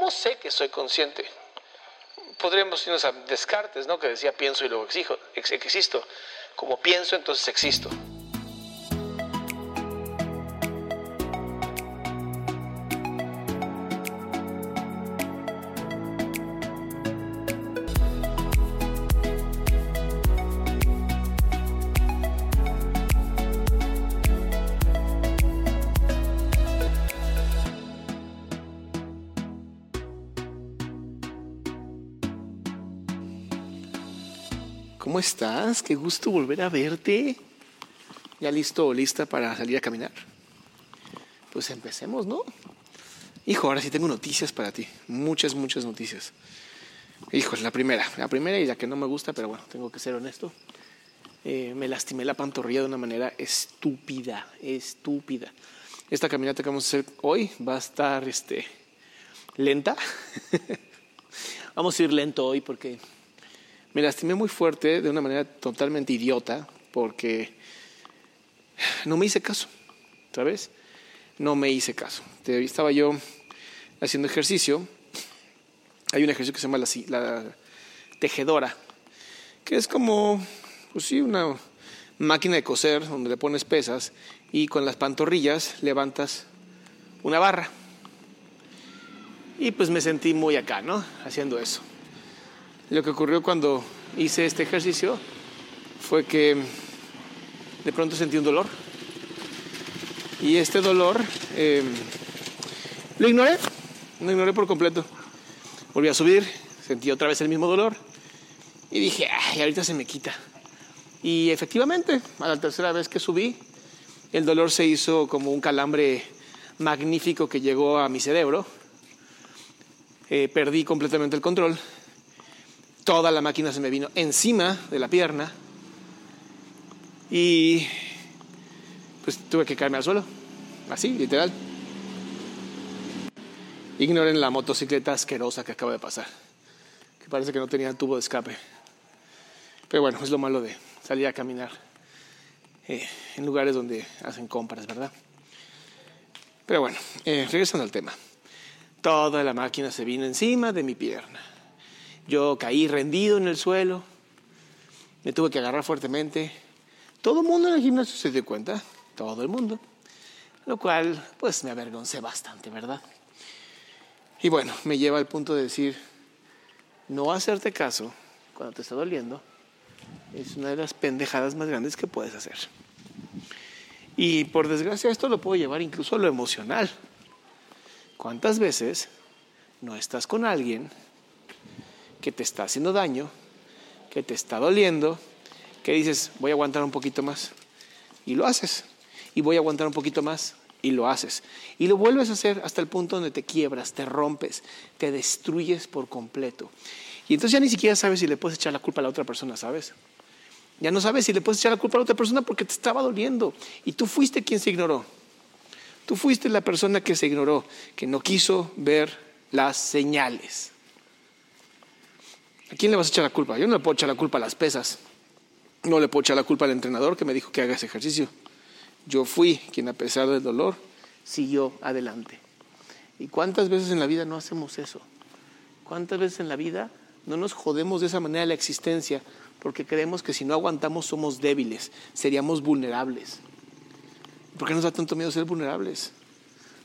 ¿Cómo sé que soy consciente? Podríamos irnos a Descartes, ¿no? Que decía pienso y luego exijo, ex- existo. Como pienso, entonces existo. ¿Cómo estás? Qué gusto volver a verte. ¿Ya listo o lista para salir a caminar? Pues empecemos, ¿no? Hijo, ahora sí tengo noticias para ti. Muchas, muchas noticias. Hijo, la primera. La primera y la que no me gusta, pero bueno, tengo que ser honesto. Eh, me lastimé la pantorrilla de una manera estúpida, estúpida. Esta caminata que vamos a hacer hoy va a estar este, lenta. vamos a ir lento hoy porque me lastimé muy fuerte de una manera totalmente idiota porque no me hice caso, ¿sabes? No me hice caso. Estaba yo haciendo ejercicio. Hay un ejercicio que se llama la, la tejedora, que es como, pues sí, una máquina de coser donde le pones pesas y con las pantorrillas levantas una barra. Y pues me sentí muy acá, ¿no? Haciendo eso. Lo que ocurrió cuando hice este ejercicio fue que de pronto sentí un dolor. Y este dolor eh, lo ignoré, lo ignoré por completo. Volví a subir, sentí otra vez el mismo dolor y dije, ay, ahorita se me quita. Y efectivamente, a la tercera vez que subí, el dolor se hizo como un calambre magnífico que llegó a mi cerebro. Eh, perdí completamente el control toda la máquina se me vino encima de la pierna y pues tuve que caerme al suelo, así, literal. Ignoren la motocicleta asquerosa que acaba de pasar, que parece que no tenía tubo de escape. Pero bueno, es lo malo de salir a caminar eh, en lugares donde hacen compras, ¿verdad? Pero bueno, eh, regresando al tema. Toda la máquina se vino encima de mi pierna. Yo caí rendido en el suelo, me tuve que agarrar fuertemente. Todo el mundo en el gimnasio se dio cuenta, todo el mundo. Lo cual, pues me avergoncé bastante, ¿verdad? Y bueno, me lleva al punto de decir, no hacerte caso cuando te está doliendo es una de las pendejadas más grandes que puedes hacer. Y por desgracia esto lo puedo llevar incluso a lo emocional. ¿Cuántas veces no estás con alguien que te está haciendo daño, que te está doliendo, que dices, voy a aguantar un poquito más? Y lo haces. Y voy a aguantar un poquito más. Y lo haces. Y lo vuelves a hacer hasta el punto donde te quiebras, te rompes, te destruyes por completo. Y entonces ya ni siquiera sabes si le puedes echar la culpa a la otra persona, ¿sabes? Ya no sabes si le puedes echar la culpa a la otra persona porque te estaba doliendo. Y tú fuiste quien se ignoró. Tú fuiste la persona que se ignoró, que no quiso ver las señales. ¿A quién le vas a echar la culpa? Yo no le puedo echar la culpa a las pesas. No le puedo echar la culpa al entrenador que me dijo que haga ese ejercicio. Yo fui quien, a pesar del dolor, siguió adelante. ¿Y cuántas veces en la vida no hacemos eso? ¿Cuántas veces en la vida no nos jodemos de esa manera la existencia porque creemos que si no aguantamos somos débiles, seríamos vulnerables? ¿Por qué nos da tanto miedo ser vulnerables?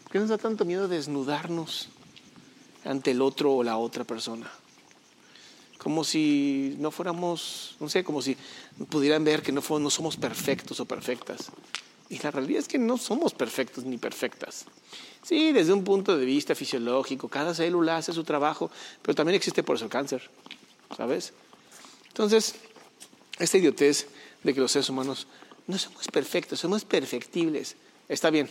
¿Por qué nos da tanto miedo desnudarnos ante el otro o la otra persona? Como si no fuéramos, no sé, como si pudieran ver que no, somos perfectos o perfectas. Y la realidad es que no somos perfectos ni perfectas. Sí, desde un punto de vista fisiológico, cada célula hace su trabajo, pero también existe por eso el cáncer, ¿sabes? Entonces, esta idiotez de que los seres humanos no somos perfectos, somos perfectibles, está bien.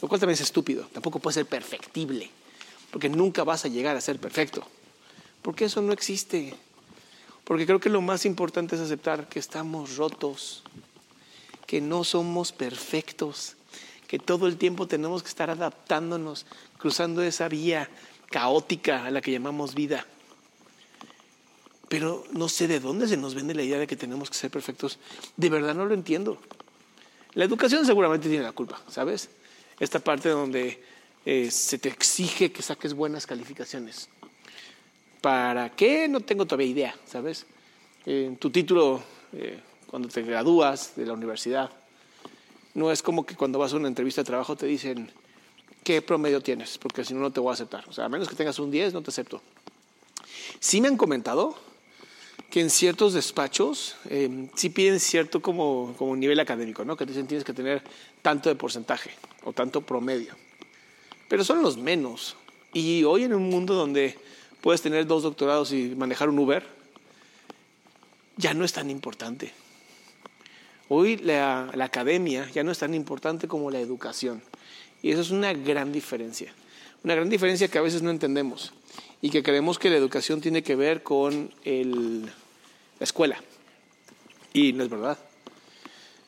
Lo cual también es estúpido, tampoco puede ser perfectible, porque nunca vas a llegar a ser perfecto, porque eso no existe. Porque creo que lo más importante es aceptar que estamos rotos, que no somos perfectos, que todo el tiempo tenemos que estar adaptándonos, cruzando esa vía caótica a la que llamamos vida. Pero no sé de dónde se nos vende la idea de que tenemos que ser perfectos. De verdad no lo entiendo. La educación seguramente tiene la culpa, ¿sabes? Esta parte donde eh, se te exige que saques buenas calificaciones. ¿Para qué? No tengo todavía idea, ¿sabes? En tu título eh, cuando te gradúas de la universidad. No es como que cuando vas a una entrevista de trabajo te dicen qué promedio tienes, porque si no, no te voy a aceptar. O sea, a menos que tengas un 10, no te acepto. Sí me han comentado que en ciertos despachos eh, sí piden cierto como, como nivel académico, ¿no? Que dicen tienes que tener tanto de porcentaje o tanto promedio. Pero son los menos. Y hoy en un mundo donde puedes tener dos doctorados y manejar un Uber, ya no es tan importante. Hoy la, academia ya no es tan importante como la educación. Y eso es una gran diferencia. Una gran diferencia que a veces no entendemos y que creemos que la educación tiene que ver con la escuela. Y no es verdad.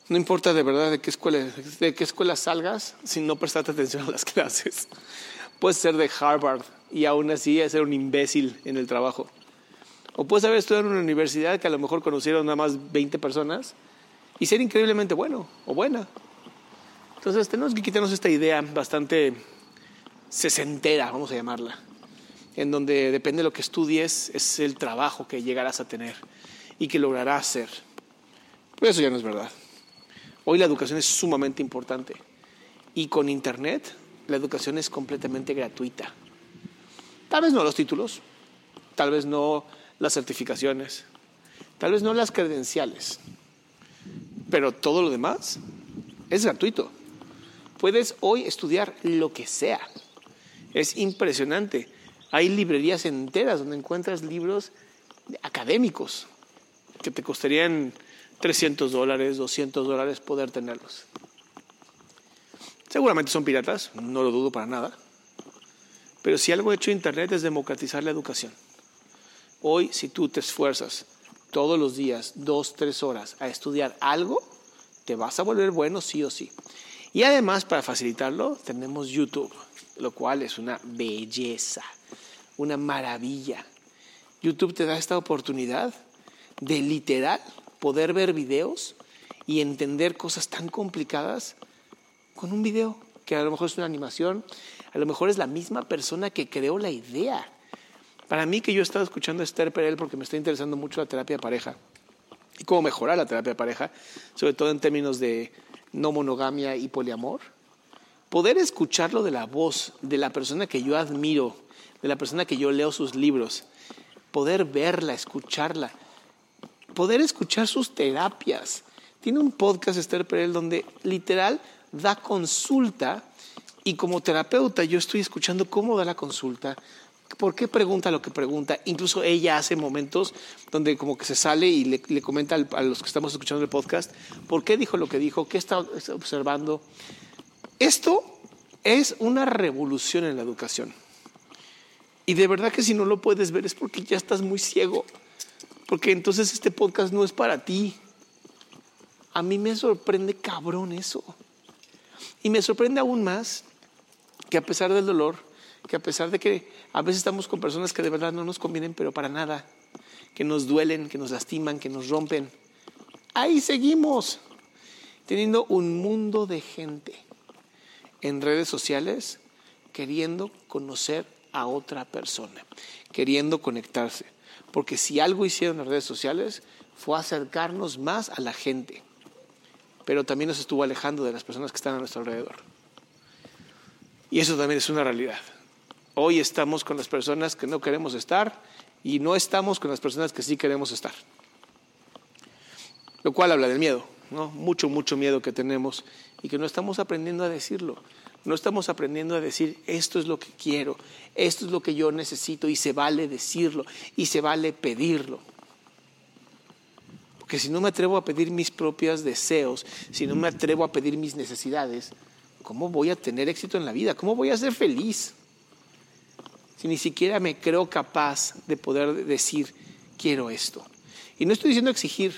No importa de verdad de qué escuela, de qué escuela salgas si no prestaste atención a las clases. Puedes ser de Harvard y aún así ser un imbécil en el trabajo. O puedes haber estudiado en una universidad que a lo mejor conocieron nada más 20 personas y ser increíblemente bueno o buena. Entonces tenemos que quitarnos esta idea bastante sesentera, vamos a llamarla, en donde depende de lo que estudies, es el trabajo que llegarás a tener y que lograrás hacer. Pero eso ya no es verdad. Hoy la educación es sumamente importante y con Internet la educación es completamente gratuita. Tal vez no los títulos, tal vez no las certificaciones, tal vez no las credenciales, pero todo lo demás es gratuito. Puedes hoy estudiar lo que sea. Es impresionante. Hay librerías enteras donde encuentras libros académicos que te costarían 300 dólares, 200 dólares poder tenerlos. Seguramente son piratas, no lo dudo para nada. Pero si algo hecho Internet es democratizar la educación. Hoy, si tú te esfuerzas todos los días, dos, tres horas, a estudiar algo, te vas a volver bueno sí o sí. Y además, para facilitarlo, tenemos YouTube, lo cual es una belleza, una maravilla. YouTube te da esta oportunidad de literal poder ver videos y entender cosas tan complicadas con un video, que a lo mejor es una animación, a lo mejor es la misma persona que creó la idea. Para mí que yo he estado escuchando a Esther Perel porque me está interesando mucho la terapia pareja y cómo mejorar la terapia pareja, sobre todo en términos de no monogamia y poliamor, poder escucharlo de la voz de la persona que yo admiro, de la persona que yo leo sus libros, poder verla, escucharla, poder escuchar sus terapias. Tiene un podcast Esther Perel donde literal da consulta y como terapeuta yo estoy escuchando cómo da la consulta, por qué pregunta lo que pregunta. Incluso ella hace momentos donde como que se sale y le, comenta a los que estamos escuchando el podcast por qué dijo lo que dijo, qué está observando. Esto es una revolución en la educación. Y de verdad que si no lo puedes ver es porque ya estás muy ciego. Porque entonces este podcast no es para ti. A mí me sorprende cabrón eso. Y me sorprende aún más que a pesar del dolor, que a pesar de que a veces estamos con personas que de verdad no nos convienen, pero para nada, que nos duelen, que nos lastiman, que nos rompen, ahí seguimos teniendo un mundo de gente en redes sociales queriendo conocer a otra persona, queriendo conectarse. Porque si algo hicieron las redes sociales fue acercarnos más a la gente, pero también nos estuvo alejando de las personas que están a nuestro alrededor. Y eso también es una realidad. Hoy estamos con las personas que no queremos estar y no estamos con las personas que sí queremos estar. Lo cual habla del miedo, ¿no? Mucho, mucho miedo que tenemos y que no estamos aprendiendo a decirlo. No estamos aprendiendo a decir, esto es lo que quiero, esto es lo que yo necesito y se vale decirlo y se vale pedirlo. Porque si no me atrevo a pedir mis propios deseos, si no me atrevo a pedir mis necesidades, ¿cómo voy a tener éxito en la vida? ¿Cómo voy a ser feliz? Si ni siquiera me creo capaz de poder decir, quiero esto. Y no estoy diciendo exigir,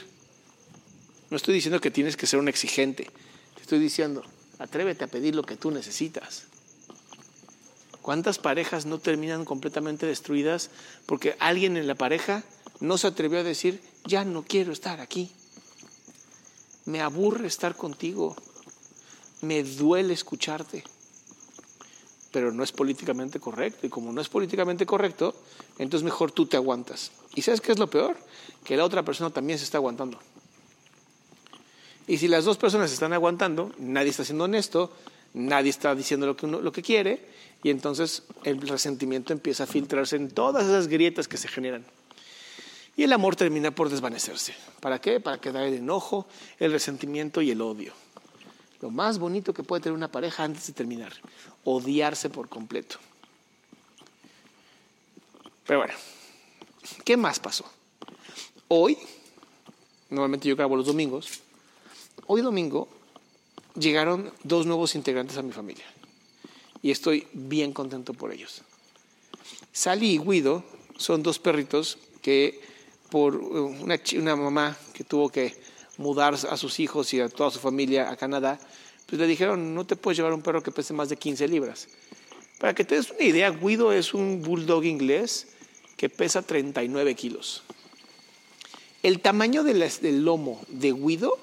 no estoy diciendo que tienes que ser un exigente, te estoy diciendo, atrévete a pedir lo que tú necesitas. ¿Cuántas parejas no terminan completamente destruidas porque alguien en la pareja no se atrevió a decir, ya no quiero estar aquí? Me aburre estar contigo, me duele escucharte, pero no es políticamente correcto. Y como no es políticamente correcto, entonces mejor tú te aguantas. ¿Y sabes qué es lo peor? Que la otra persona también se está aguantando. Y si las dos personas se están aguantando, nadie está siendo honesto, nadie está diciendo lo que, uno, lo que quiere, y entonces el resentimiento empieza a filtrarse en todas esas grietas que se generan. Y el amor termina por desvanecerse. ¿Para qué? Para quedar el enojo, el resentimiento y el odio. Lo más bonito que puede tener una pareja antes de terminar, odiarse por completo. Pero bueno, ¿qué más pasó? Hoy, normalmente yo grabo los domingos, hoy domingo llegaron dos nuevos integrantes a mi familia y estoy bien contento por ellos. Sally y Guido son dos perritos que por una, una mamá que tuvo que mudar a sus hijos y a toda su familia a Canadá, pues le dijeron, no te puedes llevar un perro que pese más de 15 libras. Para que te des una idea, Guido es un bulldog inglés que pesa 39 kilos. El tamaño del, lomo de Guido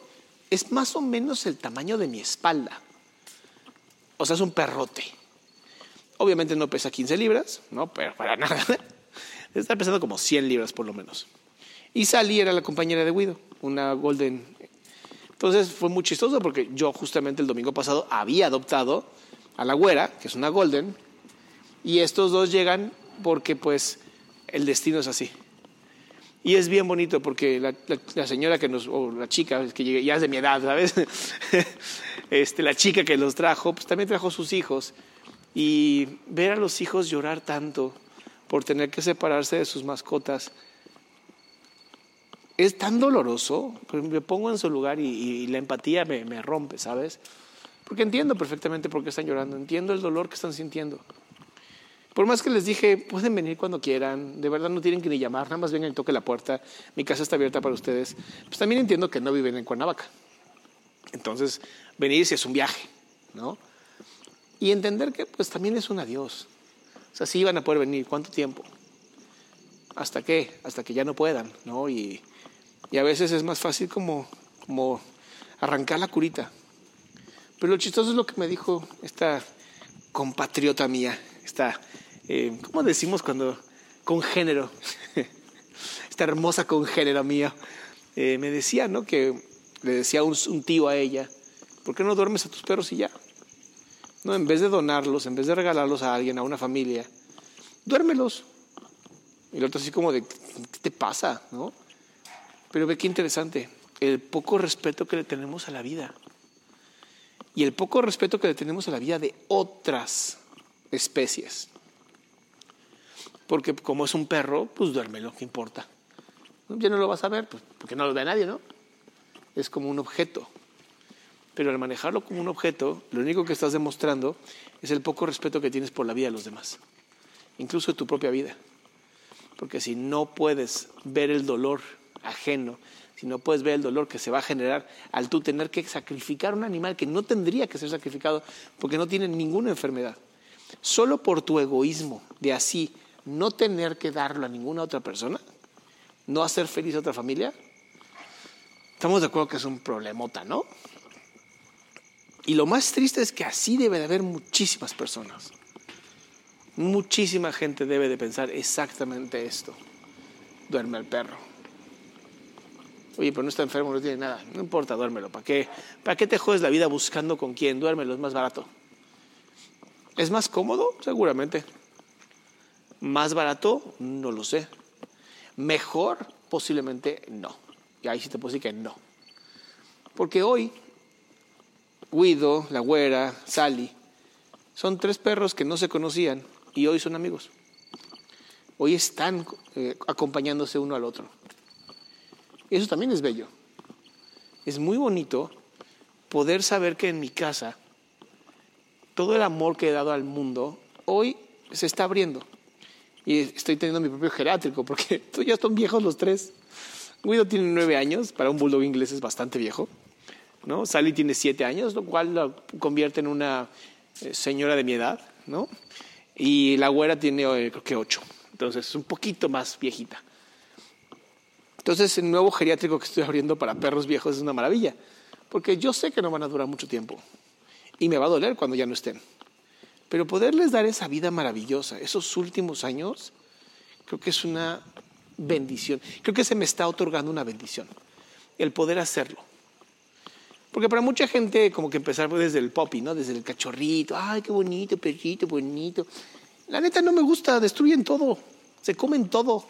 es más o menos el tamaño de mi espalda. O sea, es un perrote. Obviamente no pesa 15 libras, no, pero para nada. Está pesando como 100 libras por lo menos. Y Sally era la compañera de Guido, una Golden. Entonces fue muy chistoso porque yo justamente el domingo pasado había adoptado a la güera, que es una Golden, y estos dos llegan porque pues el destino es así. Y es bien bonito porque la, señora que nos, o la chica, que ya es de mi edad, ¿sabes? este, la chica que los trajo, pues también trajo sus hijos. Y ver a los hijos llorar tanto por tener que separarse de sus mascotas, es tan doloroso, me pongo en su lugar y, la empatía me, rompe, ¿sabes? Porque entiendo perfectamente por qué están llorando, entiendo el dolor que están sintiendo. Por más que les dije, pueden venir cuando quieran, de verdad no tienen que ni llamar, nada más vengan y toquen la puerta, mi casa está abierta para ustedes. Pues también entiendo que no viven en Cuernavaca. Entonces, venir si es un viaje, ¿no? Y entender que pues también es un adiós. O sea, sí iban a poder venir, ¿cuánto tiempo? ¿Hasta qué? Hasta que ya no puedan, ¿no? Y, y a veces es más fácil como, como arrancar la curita. Pero lo chistoso es lo que me dijo esta compatriota mía, esta, eh, ¿cómo decimos cuando? Congénero, esta hermosa congénero mía, eh, me decía, ¿no? Que le decía un, un tío a ella, ¿por qué no duermes a tus perros y ya? No, en vez de donarlos, en vez de regalarlos a alguien, a una familia, duérmelos. Y el otro así como de, ¿qué te pasa? ¿No? Pero ve qué interesante, el poco respeto que le tenemos a la vida. Y el poco respeto que le tenemos a la vida de otras especies. Porque como es un perro, pues duérmelo, ¿qué importa? Ya no lo vas a ver, pues, porque no lo ve nadie, ¿no? Es como un objeto. Pero al manejarlo como un objeto, lo único que estás demostrando es el poco respeto que tienes por la vida de los demás, incluso de tu propia vida. Porque si no puedes ver el dolor ajeno, si no puedes ver el dolor que se va a generar al tú tener que sacrificar un animal que no tendría que ser sacrificado porque no tiene ninguna enfermedad, solo por tu egoísmo de así no tener que darlo a ninguna otra persona, no hacer feliz a otra familia, estamos de acuerdo que es un problemota, ¿no? Y lo más triste es que así debe de haber muchísimas personas. Muchísima gente debe de pensar exactamente esto. Duerme el perro. Oye, pero no está enfermo, no tiene nada. No importa, duérmelo. ¿Para qué, ¿Para qué te jodes la vida buscando con quién? Duérmelo, es más barato. ¿Es más cómodo? Seguramente. ¿Más barato? No lo sé. ¿Mejor? Posiblemente no. Y ahí sí te puedo decir que no. Porque hoy, Guido, la güera, Sally, son tres perros que no se conocían y hoy son amigos. Hoy están eh, acompañándose uno al otro. Eso también es bello. Es muy bonito poder saber que en mi casa todo el amor que he dado al mundo hoy se está abriendo. Y estoy teniendo mi propio geriátrico porque ya están viejos los tres. Guido tiene nueve años, para un bulldog inglés es bastante viejo. ¿no? Sally tiene siete años, lo cual la convierte en una eh, señora de mi edad. ¿no? Y la güera tiene eh, creo que ocho. Entonces es un poquito más viejita. Entonces el nuevo geriátrico que estoy abriendo para perros viejos es una maravilla. Porque yo sé que no van a durar mucho tiempo. Y me va a doler cuando ya no estén. Pero poderles dar esa vida maravillosa, esos últimos años, creo que es una bendición. Creo que se me está otorgando una bendición. El poder hacerlo. Porque para mucha gente, como que empezar desde el poppy, ¿no? Desde el cachorrito. Ay, qué bonito, perrito, bonito. La neta no me gusta, destruyen todo. Se comen todo.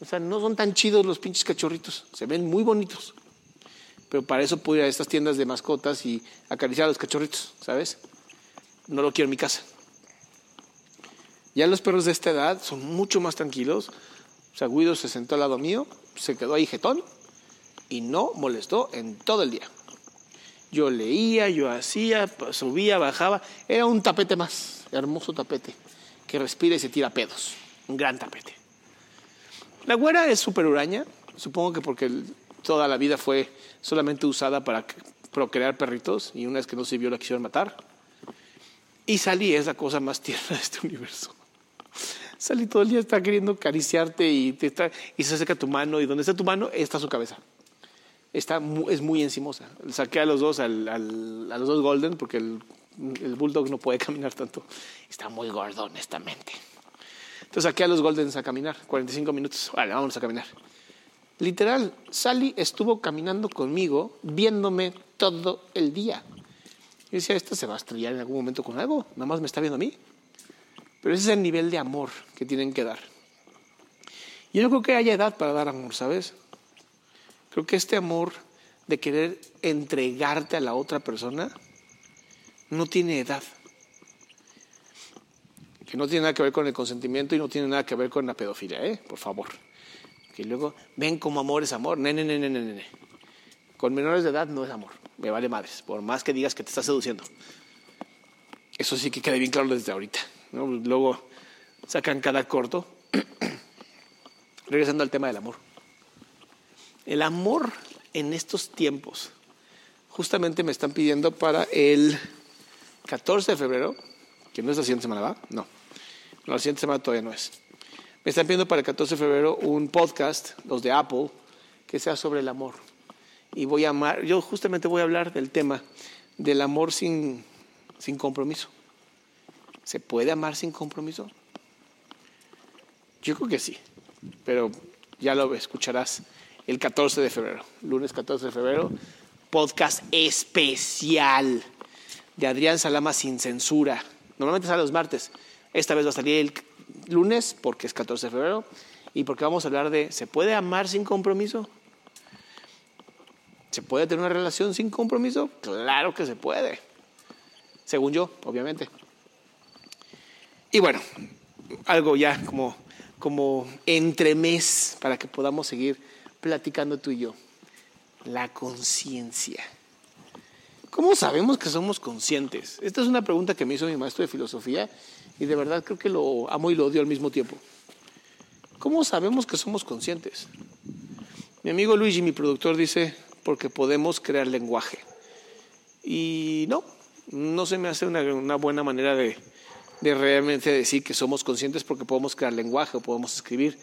O sea, no son tan chidos los pinches cachorritos. Se ven muy bonitos. Pero para eso puedo ir a estas tiendas de mascotas y acariciar a los cachorritos, ¿sabes? No lo quiero en mi casa. Ya los perros de esta edad son mucho más tranquilos. O sea, Guido se sentó al lado mío, se quedó ahí jetón y no molestó en todo el día. Yo leía, yo hacía, subía, bajaba. Era un tapete más, hermoso tapete, que respira y se tira pedos. Un gran tapete. La güera es súper huraña, supongo que porque toda la vida fue solamente usada para procrear perritos y una vez que no sirvió la quisieron matar. Y Sally es la cosa más tierna de este universo. Sally todo el día está queriendo acariciarte y, te está, y se acerca tu mano y donde está tu mano está su cabeza está es muy encimosa. Saqué a los dos, al, a los dos Golden, porque el, el, Bulldog no puede caminar tanto. Está muy gordo, honestamente. Entonces saqué a los Goldens a caminar, 45 minutos. Vale, vamos a caminar. Literal, Sally estuvo caminando conmigo, viéndome todo el día. Yo decía, esto se va a estrellar en algún momento con algo, nada más me está viendo a mí. Pero ese es el nivel de amor que tienen que dar. Yo no creo que haya edad para dar amor, ¿sabes? Creo que este amor de querer entregarte a la otra persona no tiene edad. Que no tiene nada que ver con el consentimiento y no tiene nada que ver con la pedofilia, ¿eh? Por favor. Que luego ven como amor es amor. Ne, ne, ne, ne, ne. Con menores de edad no es amor. Me vale madres. Por más que digas que te está seduciendo. Eso sí que quede bien claro desde ahorita. Luego sacan cada corto. Regresando al tema del amor. El amor en estos tiempos, justamente me están pidiendo para el 14 de febrero, que no es la siguiente semana, ¿va? No, no la siguiente semana todavía no es. Me están pidiendo para el 14 de febrero un podcast, los de Apple, que sea sobre el amor. Y voy a amar, yo justamente voy a hablar del tema del amor sin, sin compromiso. ¿Se puede amar sin compromiso? Yo creo que sí, pero ya lo escucharás el 14 de febrero, lunes 14 de febrero, podcast especial de Adrián Salama sin censura. Normalmente sale los martes, esta vez va a salir el lunes porque es 14 de febrero y porque vamos a hablar de ¿se puede amar sin compromiso? ¿Se puede tener una relación sin compromiso? Claro que se puede, según yo, obviamente. Y bueno, algo ya como, como entremés para que podamos seguir platicando tú y yo. La conciencia. ¿Cómo sabemos que somos conscientes? Esta es una pregunta que me hizo mi maestro de filosofía y de verdad creo que lo amo y lo odio al mismo tiempo. ¿Cómo sabemos que somos conscientes? Mi amigo Luigi, mi productor, dice, porque podemos crear lenguaje. Y no, no se me hace una, buena manera de, de realmente decir que somos conscientes porque podemos crear lenguaje o podemos escribir.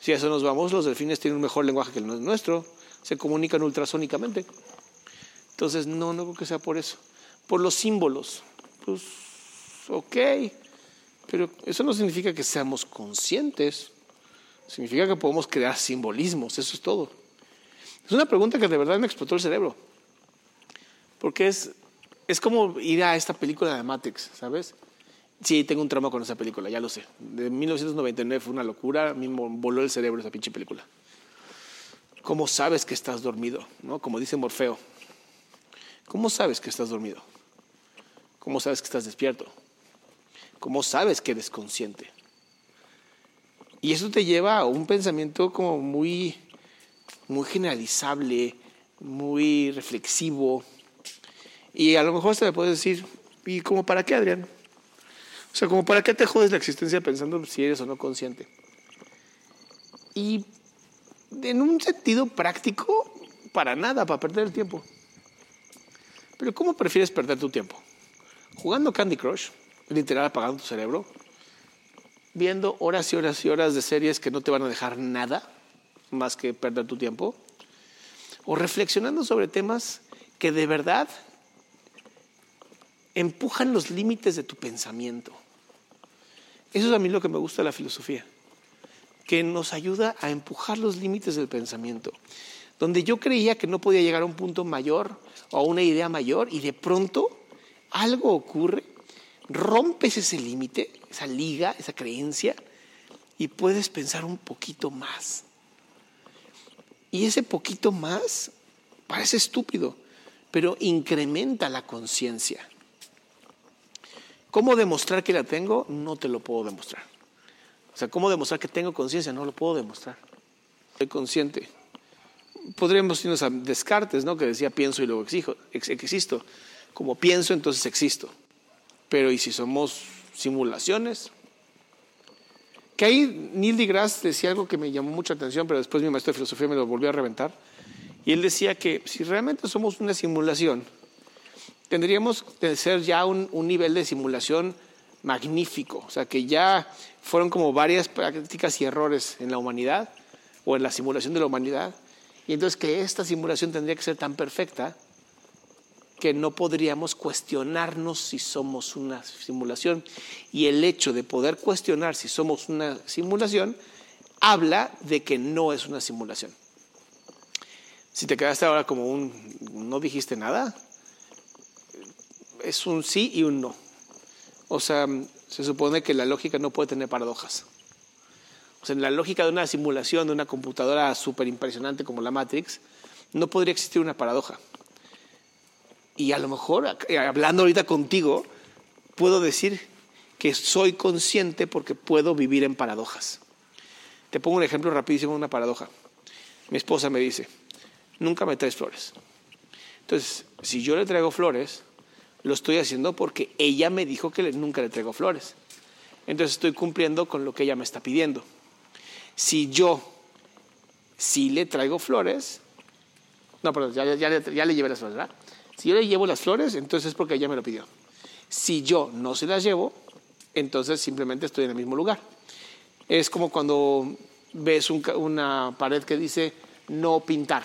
Si a eso nos vamos, los delfines tienen un mejor lenguaje que el nuestro, se comunican ultrasónicamente. Entonces, no, no creo que sea por eso. Por los símbolos. Pues, ok. Pero eso no significa que seamos conscientes. Significa que podemos crear simbolismos. Eso es todo. Es una pregunta que de verdad me explotó el cerebro. Porque es, es como ir a esta película de Matrix, ¿sabes? Sí, tengo un trauma con esa película, ya lo sé. De 1999 fue una locura, me voló el cerebro esa pinche película. ¿Cómo sabes que estás dormido? ¿No? Como dice Morfeo. ¿Cómo sabes que estás dormido? ¿Cómo sabes que estás despierto? ¿Cómo sabes que eres consciente? Y eso te lleva a un pensamiento como muy, muy generalizable, muy reflexivo. Y a lo mejor hasta le puedes decir, ¿y cómo para qué, Adrián? O sea, como para qué te jodes la existencia pensando si eres o no consciente. Y en un sentido práctico, para nada, para perder el tiempo. Pero ¿cómo prefieres perder tu tiempo? ¿Jugando Candy Crush? Literal apagando tu cerebro. Viendo horas y horas y horas de series que no te van a dejar nada más que perder tu tiempo. O reflexionando sobre temas que de verdad empujan los límites de tu pensamiento. Eso es a mí lo que me gusta de la filosofía, que nos ayuda a empujar los límites del pensamiento. Donde yo creía que no podía llegar a un punto mayor o a una idea mayor y de pronto algo ocurre, rompes ese límite, esa liga, esa creencia y puedes pensar un poquito más. Y ese poquito más parece estúpido, pero incrementa la conciencia. ¿Cómo demostrar que la tengo? No te lo puedo demostrar. O sea, ¿cómo demostrar que tengo conciencia? No lo puedo demostrar. Soy consciente. Podríamos irnos a Descartes, ¿no? Que decía pienso y luego exijo, existo. Como pienso, entonces existo. Pero ¿y si somos simulaciones? Que ahí Neil deGrasse decía algo que me llamó mucha atención, pero después mi maestro de filosofía me lo volvió a reventar. Y él decía que si realmente somos una simulación, tendríamos que ser ya un, un, nivel de simulación magnífico. O sea, que ya fueron como varias prácticas y errores en la humanidad o en la simulación de la humanidad. Y entonces que esta simulación tendría que ser tan perfecta que no podríamos cuestionarnos si somos una simulación. Y el hecho de poder cuestionar si somos una simulación habla de que no es una simulación. Si te quedaste ahora como un, no dijiste nada, es un sí y un no. O sea, se supone que la lógica no puede tener paradojas. O sea, en la lógica de una simulación de una computadora súper impresionante como la Matrix, no podría existir una paradoja. Y a lo mejor, hablando ahorita contigo, puedo decir que soy consciente porque puedo vivir en paradojas. Te pongo un ejemplo rapidísimo de una paradoja. Mi esposa me dice, nunca me traes flores. Entonces, si yo le traigo flores, lo estoy haciendo porque ella me dijo que nunca le traigo flores. Entonces estoy cumpliendo con lo que ella me está pidiendo. Si yo sí le traigo flores, no, perdón, ya, ya, le llevé las flores, ¿verdad? Si yo le llevo las flores, entonces es porque ella me lo pidió. Si yo no se las llevo, entonces simplemente estoy en el mismo lugar. Es como cuando ves una pared que dice no pintar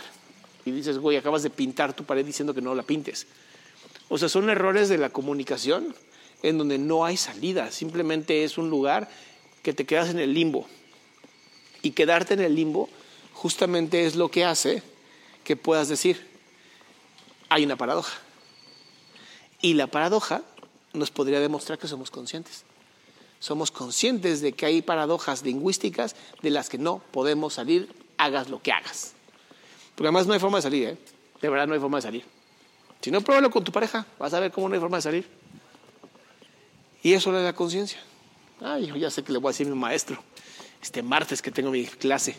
y dices, güey, acabas de pintar tu pared diciendo que no la pintes. O sea, son errores de la comunicación en donde no hay salida, simplemente es un lugar que te quedas en el limbo. Y quedarte en el limbo justamente es lo que hace que puedas decir, hay una paradoja. Y la paradoja nos podría demostrar que somos conscientes. Somos conscientes de que hay paradojas lingüísticas de las que no podemos salir, hagas lo que hagas. Porque además no hay forma de salir, ¿eh? De verdad no hay forma de salir. Si no, pruébalo con tu pareja, vas a ver cómo no hay forma de salir. Y eso le da conciencia. Ay, ya sé que le voy a decir a mi maestro, este martes que tengo mi clase.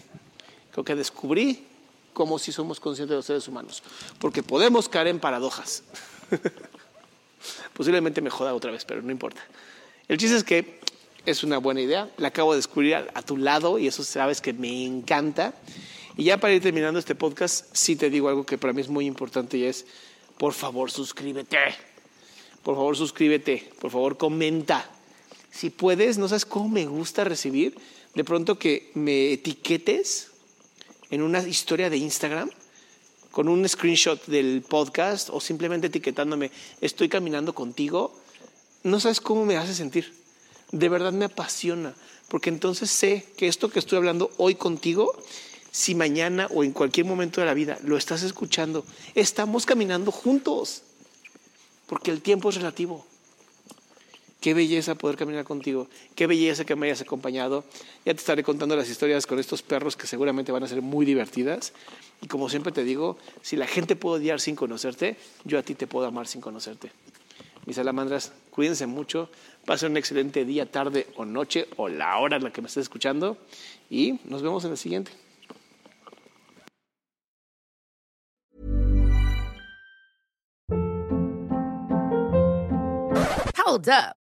Creo que descubrí cómo si somos conscientes de los seres humanos. Porque podemos caer en paradojas. Posiblemente me joda otra vez, pero no importa. El chiste es que es una buena idea. La acabo de descubrir a, a tu lado y eso sabes que me encanta. Y ya para ir terminando este podcast, sí te digo algo que para mí es muy importante y es por favor suscríbete. Por favor suscríbete. Por favor comenta. Si puedes, no sabes cómo me gusta recibir de pronto que me etiquetes en una historia de Instagram con un screenshot del podcast o simplemente etiquetándome, estoy caminando contigo, no sabes cómo me hace sentir. De verdad me apasiona, porque entonces sé que esto que estoy hablando hoy contigo, si mañana o en cualquier momento de la vida lo estás escuchando, estamos caminando juntos, porque el tiempo es relativo. Qué belleza poder caminar contigo. Qué belleza que me hayas acompañado. Ya te estaré contando las historias con estos perros que seguramente van a ser muy divertidas. Y como siempre te digo, si la gente puede odiar sin conocerte, yo a ti te puedo amar sin conocerte. Mis salamandras, cuídense mucho. Pasen un excelente día, tarde o noche o la hora en la que me estés escuchando. Y nos vemos en el siguiente. Hold up.